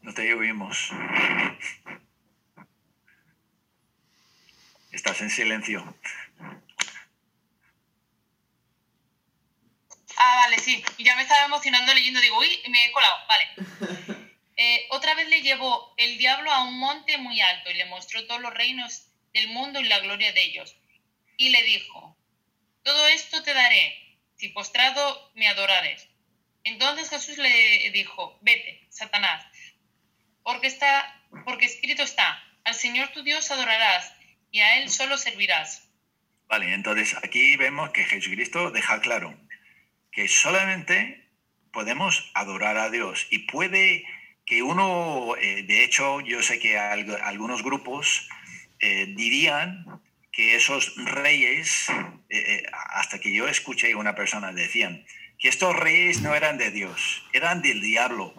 S7: No te oímos. Estás en silencio.
S5: Ah, vale, sí.
S8: ya me estaba emocionando leyendo, digo, uy, me he colado, vale. Eh, otra vez le llevó el diablo a un monte muy alto y le mostró todos los reinos del mundo y la gloria de ellos. Y le dijo, todo esto te daré, si postrado me adorares. Entonces Jesús le dijo, vete, Satanás, porque, está, porque escrito está, al Señor tu Dios adorarás y a Él solo servirás.
S7: Vale, entonces aquí vemos que Jesucristo deja claro que solamente podemos adorar a Dios y puede que uno, eh, de hecho, yo sé que algunos grupos eh, dirían que esos reyes, eh, hasta que yo escuché a una persona decían que estos reyes no eran de Dios, eran del diablo,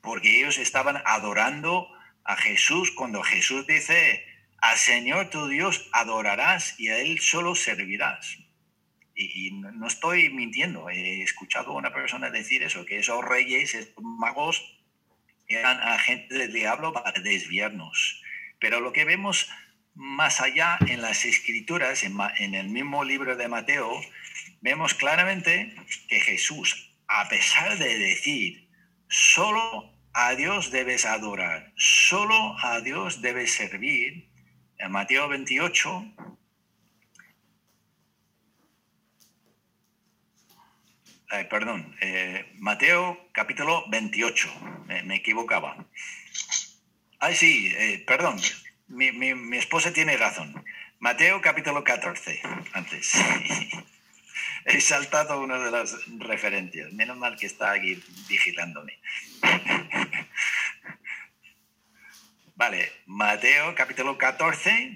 S7: porque ellos estaban adorando a Jesús cuando Jesús dice, al Señor tu Dios adorarás y a Él solo servirás. Y, no estoy mintiendo, he escuchado a una persona decir eso, que esos reyes, esos magos, eran agentes del diablo para desviarnos. Pero lo que vemos más allá en las escrituras, en, el mismo libro de Mateo, vemos claramente que Jesús, a pesar de decir, solo a Dios debes adorar, solo a Dios debes servir, en Mateo 28, Eh, perdón, eh, Mateo capítulo 28, me, equivocaba. Ay, sí, eh, perdón, mi, mi, esposa tiene razón. Mateo capítulo 14, antes. He saltado una de las referencias. Menos mal que está aquí vigilándome. Vale, Mateo capítulo 14.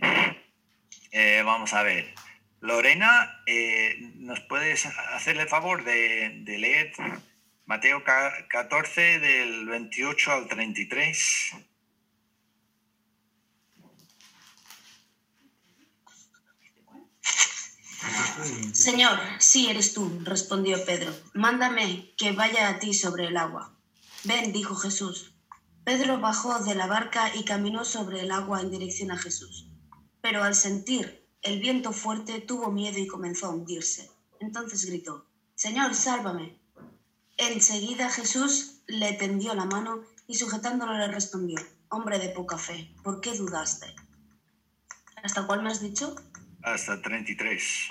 S7: vamos a ver. Lorena, eh, ¿nos puedes hacer el favor de, leer Mateo 14 del 28 al 33?
S13: Señor, sí eres tú, respondió Pedro. Mándame que vaya a ti sobre el agua. Ven, dijo Jesús. Pedro bajó de la barca y caminó sobre el agua en dirección a Jesús. Pero al sentir el viento fuerte tuvo miedo y comenzó a hundirse. Entonces gritó, Señor, sálvame. Enseguida Jesús le tendió la mano y sujetándolo le respondió, Hombre de poca fe, ¿por qué dudaste? ¿Hasta cuál me has dicho?
S7: Hasta 33.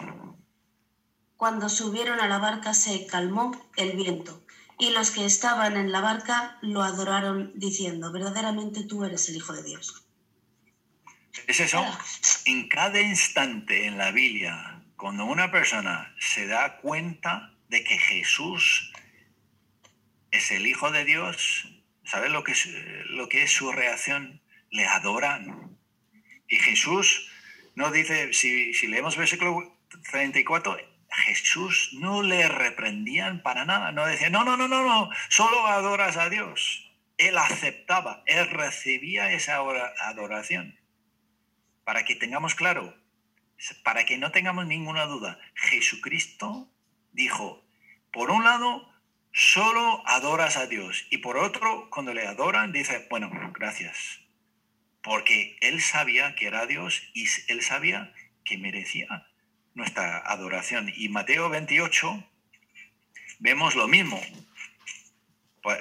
S13: Cuando subieron a la barca se calmó el viento, y los que estaban en la barca lo adoraron diciendo, verdaderamente tú eres el Hijo de Dios.
S7: Es eso, en cada instante en la Biblia, cuando una persona se da cuenta de que Jesús es el Hijo de Dios, ¿sabes lo que es, lo que es su reacción? Le adoran. Y Jesús no dice, si, si leemos versículo 34, Jesús no le reprendían para nada, no decía, no, no, no, no, no, solo adoras a Dios. Él aceptaba, él recibía esa adoración para que tengamos claro, para que no tengamos ninguna duda, Jesucristo dijo, por un lado, solo adoras a Dios y por otro, cuando le adoran, dice, bueno, gracias, porque él sabía que era Dios y él sabía que merecía nuestra adoración. Y Mateo 28 vemos lo mismo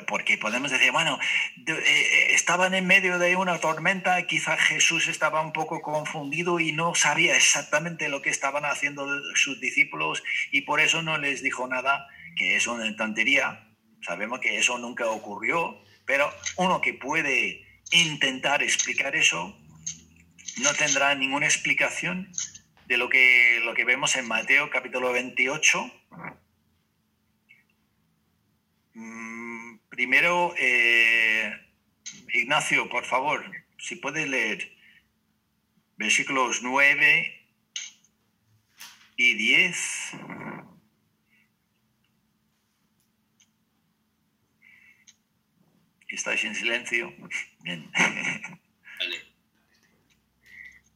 S7: porque podemos decir, bueno, eh, eh, estaban en medio de una tormenta, quizá Jesús estaba un poco confundido y no sabía exactamente lo que estaban haciendo sus discípulos y por eso no les dijo nada, que es una tontería. Sabemos que eso nunca ocurrió, pero uno que puede intentar explicar eso no tendrá ninguna explicación de lo que, lo que vemos en Mateo capítulo 28 Primero, eh, Ignacio, por favor, si puedes leer versículos 9 y 10. ¿Estáis en silencio? Bien.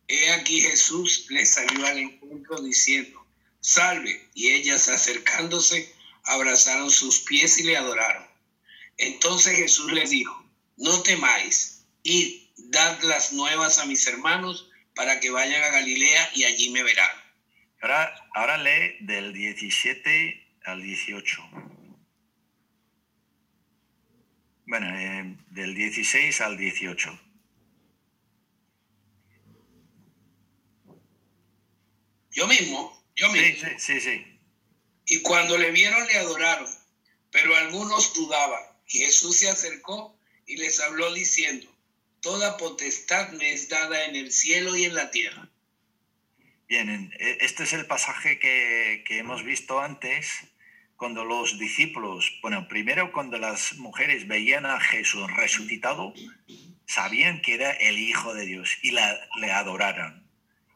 S9: He aquí Jesús les salió al encuentro diciendo, salve. Y ellas acercándose, abrazaron sus pies y le adoraron. Entonces Jesús les dijo, no temáis, y dad las nuevas a mis hermanos para que vayan a Galilea y allí me verán.
S7: Ahora, ahora lee del 17 al 18. Bueno, eh, del 16 al 18.
S9: Yo mismo, yo mismo.
S7: Sí, sí, sí.
S9: Y cuando le vieron le adoraron, pero algunos dudaban. Jesús se acercó y les habló diciendo, Toda potestad me es dada en el cielo y en la tierra.
S7: Bien, e, este es el pasaje que, hemos visto antes, cuando los discípulos, bueno, primero cuando las mujeres veían a Jesús resucitado, sabían que era el Hijo de Dios y le adoraron.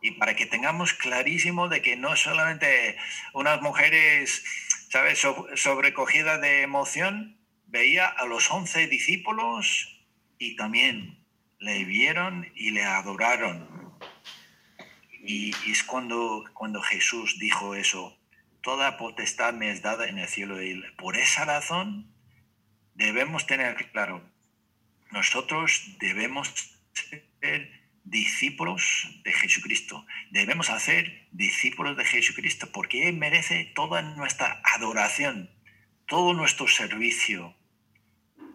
S7: Y para que tengamos clarísimo de que no solamente unas mujeres, ¿sabes?, sobrecogidas de emoción, veía a los once discípulos y también le vieron y le adoraron. Y, es cuando, cuando Jesús dijo eso, toda potestad me es dada en el cielo y por esa razón debemos tener claro, nosotros debemos ser discípulos de Jesucristo, debemos hacer discípulos de Jesucristo porque Él merece toda nuestra adoración, todo nuestro servicio.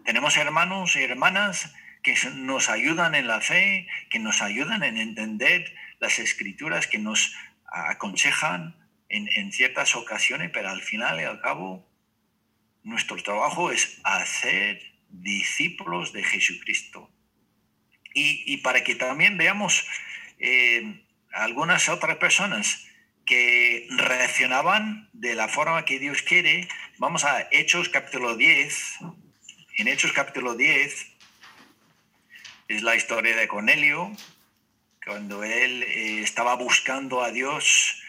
S7: Tenemos hermanos y hermanas que nos ayudan en la fe, que nos ayudan en entender las escrituras, que nos aconsejan en, ciertas ocasiones, pero al final y al cabo nuestro trabajo es hacer discípulos de Jesucristo. Y, para que también veamos eh, algunas otras personas que reaccionaban de la forma que Dios quiere, vamos a Hechos capítulo 10. En Hechos capítulo 10 es la historia de Cornelio, cuando él eh, estaba buscando a Dios,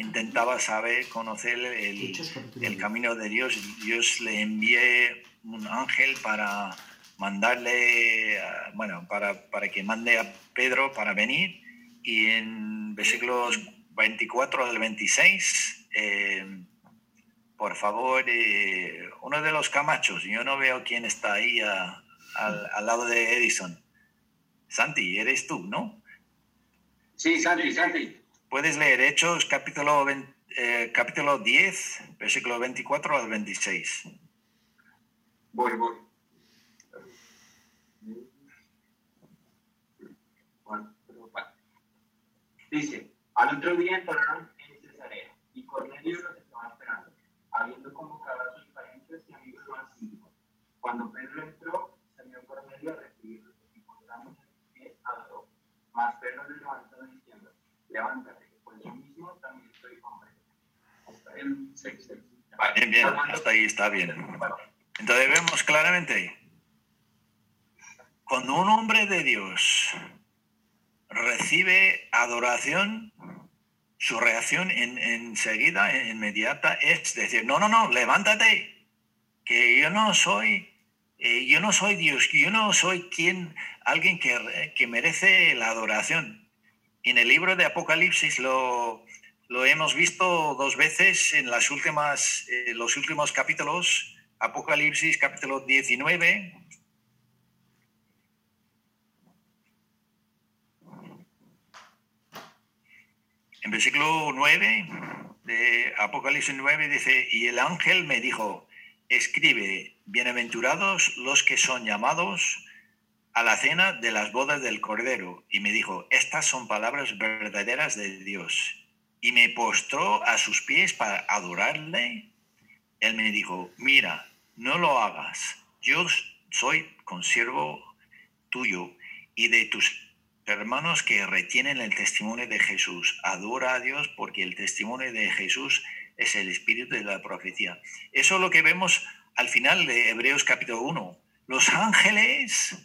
S7: intentaba saber, conocer el, camino de Dios. Dios le envié un ángel para mandarle, bueno, para, para que mande a Pedro para venir. Y en versículos 24 al 26, eh, por favor, eh, uno de los camachos, yo no veo quién está ahí al, lado de Edison. Santi, eres tú, ¿no?
S10: Sí, Santi, Santi.
S7: Puedes leer Hechos capítulo, eh, capítulo 10, versículo 24 al 26.
S10: Voy, voy. Dice, al otro día entraron en Cesarea y Cornelio los habiendo convocado a sus parientes y amigos más. Cuando Pedro entró, salió Cornelio a recibirlo y poniéndose en pie adoró. Mas Pedro le levantó diciendo, levántate, pues yo mismo también estoy hombre. 6.
S7: Bien, bien, hasta ahí está bien. Entonces vemos claramente, cuando un hombre de Dios recibe adoración, su reacción enseguida, en, inmediata, es decir, no, no, no, levántate, que yo no soy, eh, yo no soy Dios, yo no soy quien, alguien que, que, merece la adoración. En el libro de Apocalipsis lo, lo hemos visto dos veces en las últimas, eh, los últimos capítulos, Apocalipsis capítulo 19, En versículo 9 de Apocalipsis 9 dice, y el ángel me dijo, escribe, bienaventurados los que son llamados a la cena de las bodas del Cordero. Y me dijo, estas son palabras verdaderas de Dios. Y me postró a sus pies para adorarle. Él me dijo, mira, no lo hagas. Yo soy consiervo tuyo y de tus hermanos que retienen el testimonio de Jesús. Adora a Dios porque el testimonio de Jesús es el espíritu de la profecía. Eso es lo que vemos al final de Hebreos capítulo 1. Los ángeles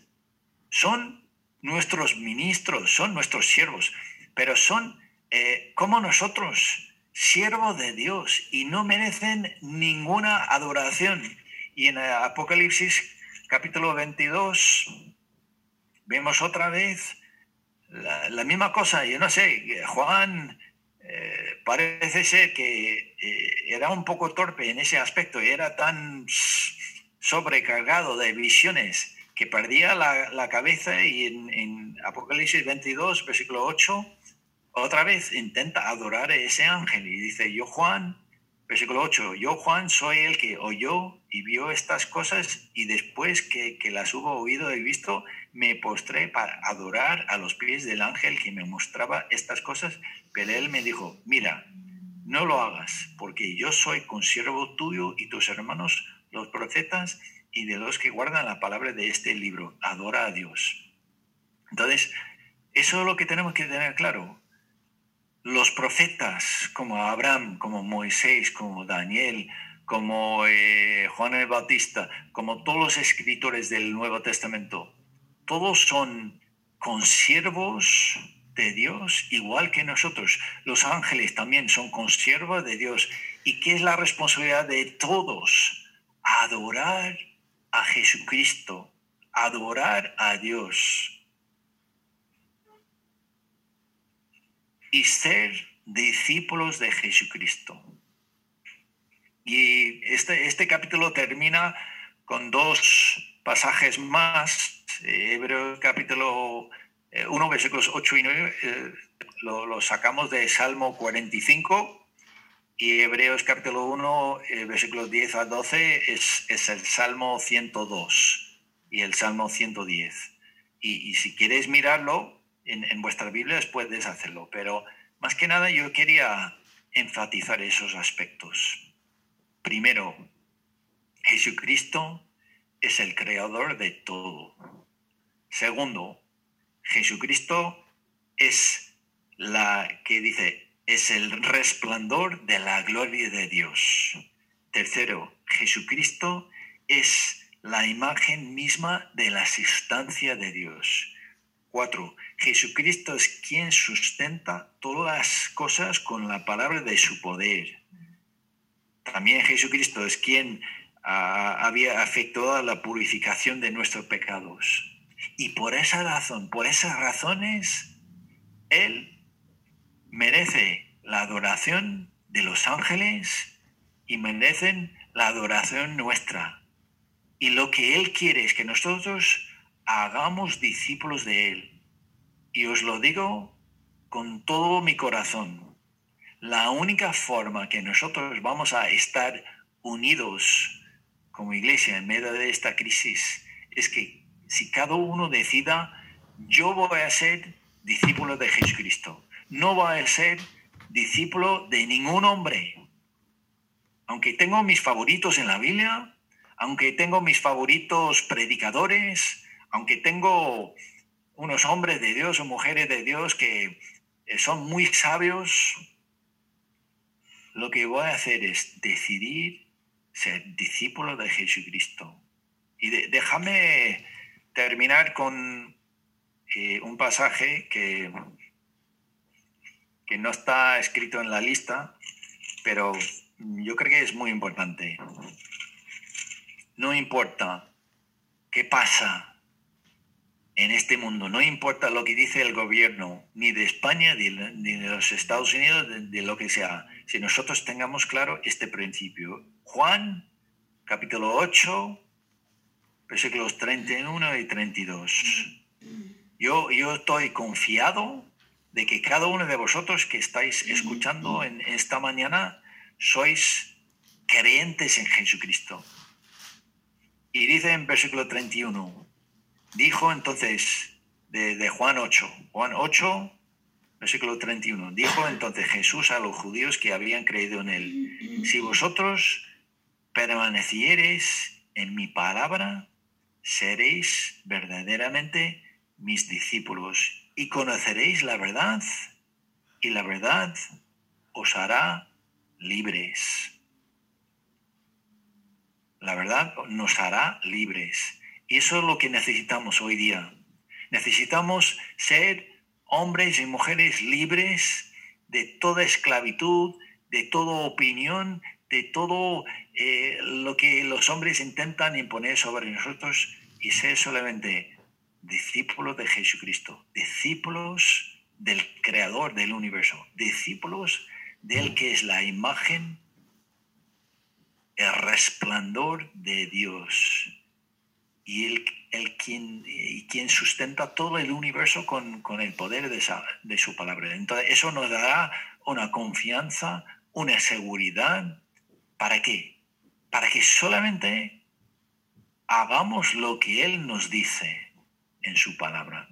S7: son nuestros ministros, son nuestros siervos, pero son eh, como nosotros, siervos de Dios, y no merecen ninguna adoración. Y en Apocalipsis capítulo 22 vemos otra vez la, misma cosa, yo no sé, Juan eh, parece ser que eh, era un poco torpe en ese aspecto, era tan sobrecargado de visiones que perdía la, cabeza y en, Apocalipsis 22, versículo 8, otra vez intenta adorar a ese ángel y dice, yo Juan Versículo 8. Yo, Juan, soy el que oyó y vio estas cosas y después que, que las hubo oído y visto, me postré para adorar a los pies del ángel que me mostraba estas cosas, pero él me dijo, mira, no lo hagas, porque yo soy consiervo tuyo y tus hermanos, los profetas, y de los que guardan la palabra de este libro. Adora a Dios. Entonces, eso es lo que tenemos que tener claro. Los profetas como Abraham, como Moisés, como Daniel, como eh, Juan el Bautista, como todos los escritores del Nuevo Testamento, todos son consiervos de Dios, igual que nosotros. Los ángeles también son consiervos de Dios. ¿Y qué es la responsabilidad de todos? Adorar a Jesucristo, adorar a Dios. Y ser discípulos de Jesucristo. Y este, este capítulo termina con dos pasajes más. Hebreos capítulo 1, eh, versículos 8 y 9, eh, lo, sacamos de Salmo 45 y Hebreos capítulo 1, eh, versículos 10 a 12 es, es, el Salmo 102 y el Salmo 110. Y, si quieres mirarlo en, en vuestras Biblias puedes hacerlo, pero más que nada yo quería enfatizar esos aspectos. Primero, Jesucristo es el creador de todo. Segundo, Jesucristo es la que dice, es el resplandor de la gloria de Dios. Tercero, Jesucristo es la imagen misma de la sustancia de Dios. Cuatro, Jesucristo es quien sustenta todas las cosas con la palabra de su poder. También Jesucristo es quien había afectado la purificación de nuestros pecados. Y por esa razón, por esas razones, Él merece la adoración de los ángeles y merecen la adoración nuestra. Y lo que Él quiere es que nosotros hagamos discípulos de Él. Y os lo digo con todo mi corazón. La única forma que nosotros vamos a estar unidos como iglesia en medio de esta crisis es que si cada uno decida, yo voy a ser discípulo de Jesucristo, no voy a ser discípulo de ningún hombre. Aunque tengo mis favoritos en la Biblia, aunque tengo mis favoritos predicadores, aunque tengo unos hombres de Dios o mujeres de Dios que son muy sabios, lo que voy a hacer es decidir ser discípulo de Jesucristo. Y déjame terminar con eh, un pasaje que, que no está escrito en la lista, pero yo creo que es muy importante. No importa qué pasa en este mundo, no importa lo que dice el gobierno, ni de España, ni de los Estados Unidos, de, de lo que sea, si nosotros tengamos claro este principio. Juan, capítulo 8, versículos 31 y 32. Yo, yo estoy confiado de que cada uno de vosotros que estáis escuchando en esta mañana sois creyentes en Jesucristo. Y dice en versículo 31, dijo entonces de, de Juan 8, Juan 8, versículo 31, dijo entonces Jesús a los judíos que habían creído en él, si vosotros permaneciereis en mi palabra, seréis verdaderamente mis discípulos y conoceréis la verdad y la verdad os hará libres. La verdad nos hará libres. Y eso es lo que necesitamos hoy día. Necesitamos ser hombres y mujeres libres de toda esclavitud, de toda opinión, de todo eh, lo que los hombres intentan imponer sobre nosotros y ser solamente discípulos de Jesucristo, discípulos del Creador del universo, discípulos del que es la imagen, el resplandor de Dios y el, el quien, y quien sustenta todo el universo con, con el poder de, de su palabra. Entonces eso nos dará una confianza, una seguridad ¿Para qué? Para que solamente hagamos lo que Él nos dice en su palabra.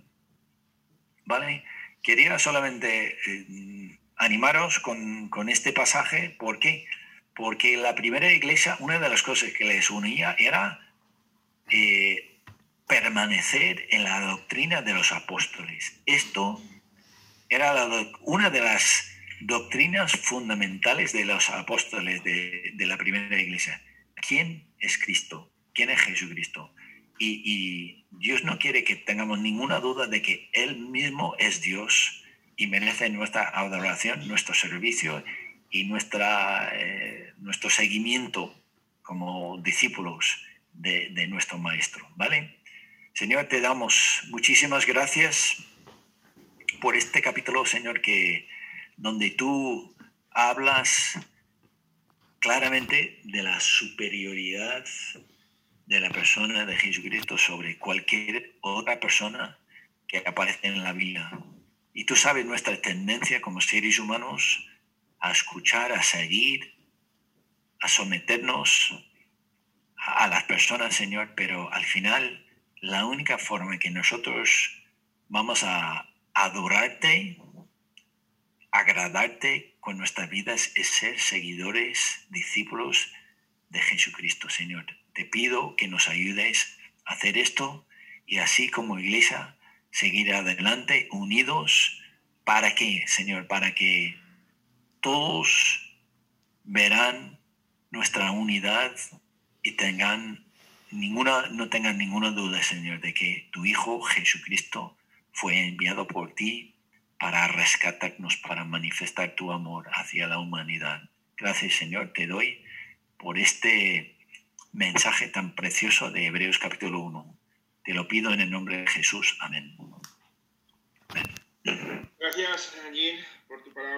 S7: ¿Vale? Quería solamente eh, animaros con, este pasaje. ¿Por qué? Porque la primera iglesia, una de las cosas que les unía era eh, permanecer en la doctrina de los apóstoles. Esto era una de las doctrinas fundamentales de los apóstoles de, la primera iglesia. ¿Quién es Cristo? ¿Quién es Jesucristo? Y, Dios no quiere que tengamos ninguna duda de que Él mismo es Dios y merece nuestra adoración, nuestro servicio y nuestra, eh, nuestro seguimiento como discípulos de, de nuestro Maestro. ¿Vale? Señor, te damos muchísimas gracias por este capítulo, Señor, que donde tú hablas claramente de la superioridad de la persona de Jesucristo sobre cualquier otra persona que aparece en la Biblia. Y tú sabes nuestra tendencia como seres humanos a escuchar, a seguir, a someternos a, las personas, Señor, pero al final la única forma que nosotros vamos a adorarte agradarte con nuestras vidas es ser seguidores, discípulos de Jesucristo, Señor. Te pido que nos ayudes a hacer esto y así como iglesia seguir adelante unidos. ¿Para qué, Señor? Para que todos verán nuestra unidad y tengan ninguna, no tengan ninguna duda, Señor, de que tu Hijo Jesucristo fue enviado por ti para rescatarnos, para manifestar tu amor hacia la humanidad. Gracias Señor, te doy por este mensaje tan precioso de Hebreos capítulo 1. Te lo pido en el nombre de Jesús. Amén.
S4: Gracias, Jean, por tu palabra.